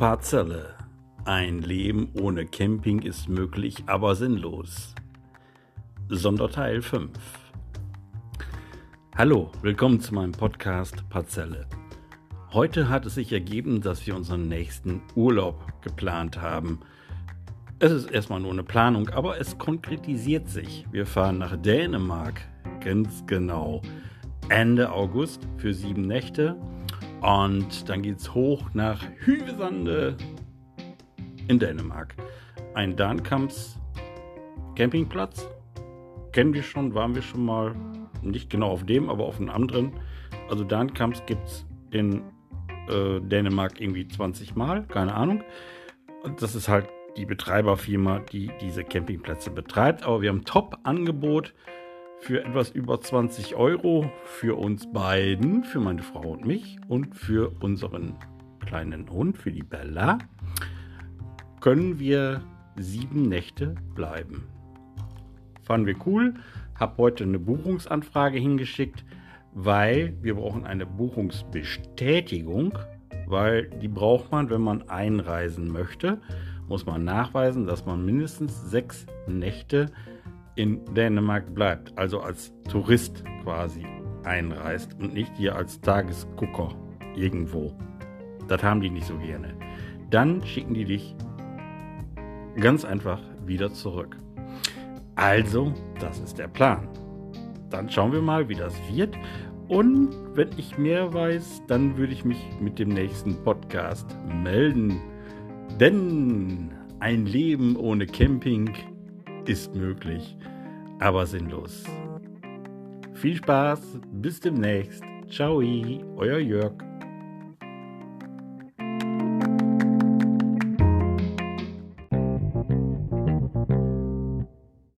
Parzelle. Ein Leben ohne Camping ist möglich, aber sinnlos. Sonderteil 5. Hallo, willkommen zu meinem Podcast Parzelle. Heute hat es sich ergeben, dass wir unseren nächsten Urlaub geplant haben. Es ist erstmal nur eine Planung, aber es konkretisiert sich. Wir fahren nach Dänemark, ganz genau. Ende August für sieben Nächte und dann geht es hoch nach Hüvesande in Dänemark. Ein Darnkamps Campingplatz. Kennen wir schon, waren wir schon mal. Nicht genau auf dem, aber auf einem anderen. Also Darnkamps gibt es in äh, Dänemark irgendwie 20 Mal, keine Ahnung. Und das ist halt die Betreiberfirma, die diese Campingplätze betreibt. Aber wir haben Top-Angebot für etwas über 20 Euro für uns beiden, für meine Frau und mich und für unseren kleinen Hund, für die Bella, können wir sieben Nächte bleiben. Fanden wir cool. Hab heute eine Buchungsanfrage hingeschickt, weil wir brauchen eine Buchungsbestätigung, weil die braucht man, wenn man einreisen möchte, muss man nachweisen, dass man mindestens sechs Nächte in Dänemark bleibt, also als Tourist quasi einreist und nicht hier als Tagesgucker irgendwo. Das haben die nicht so gerne. Dann schicken die dich ganz einfach wieder zurück. Also, das ist der Plan. Dann schauen wir mal, wie das wird. Und wenn ich mehr weiß, dann würde ich mich mit dem nächsten Podcast melden. Denn ein Leben ohne Camping ist möglich, aber sinnlos. Viel Spaß, bis demnächst. Ciao, euer Jörg.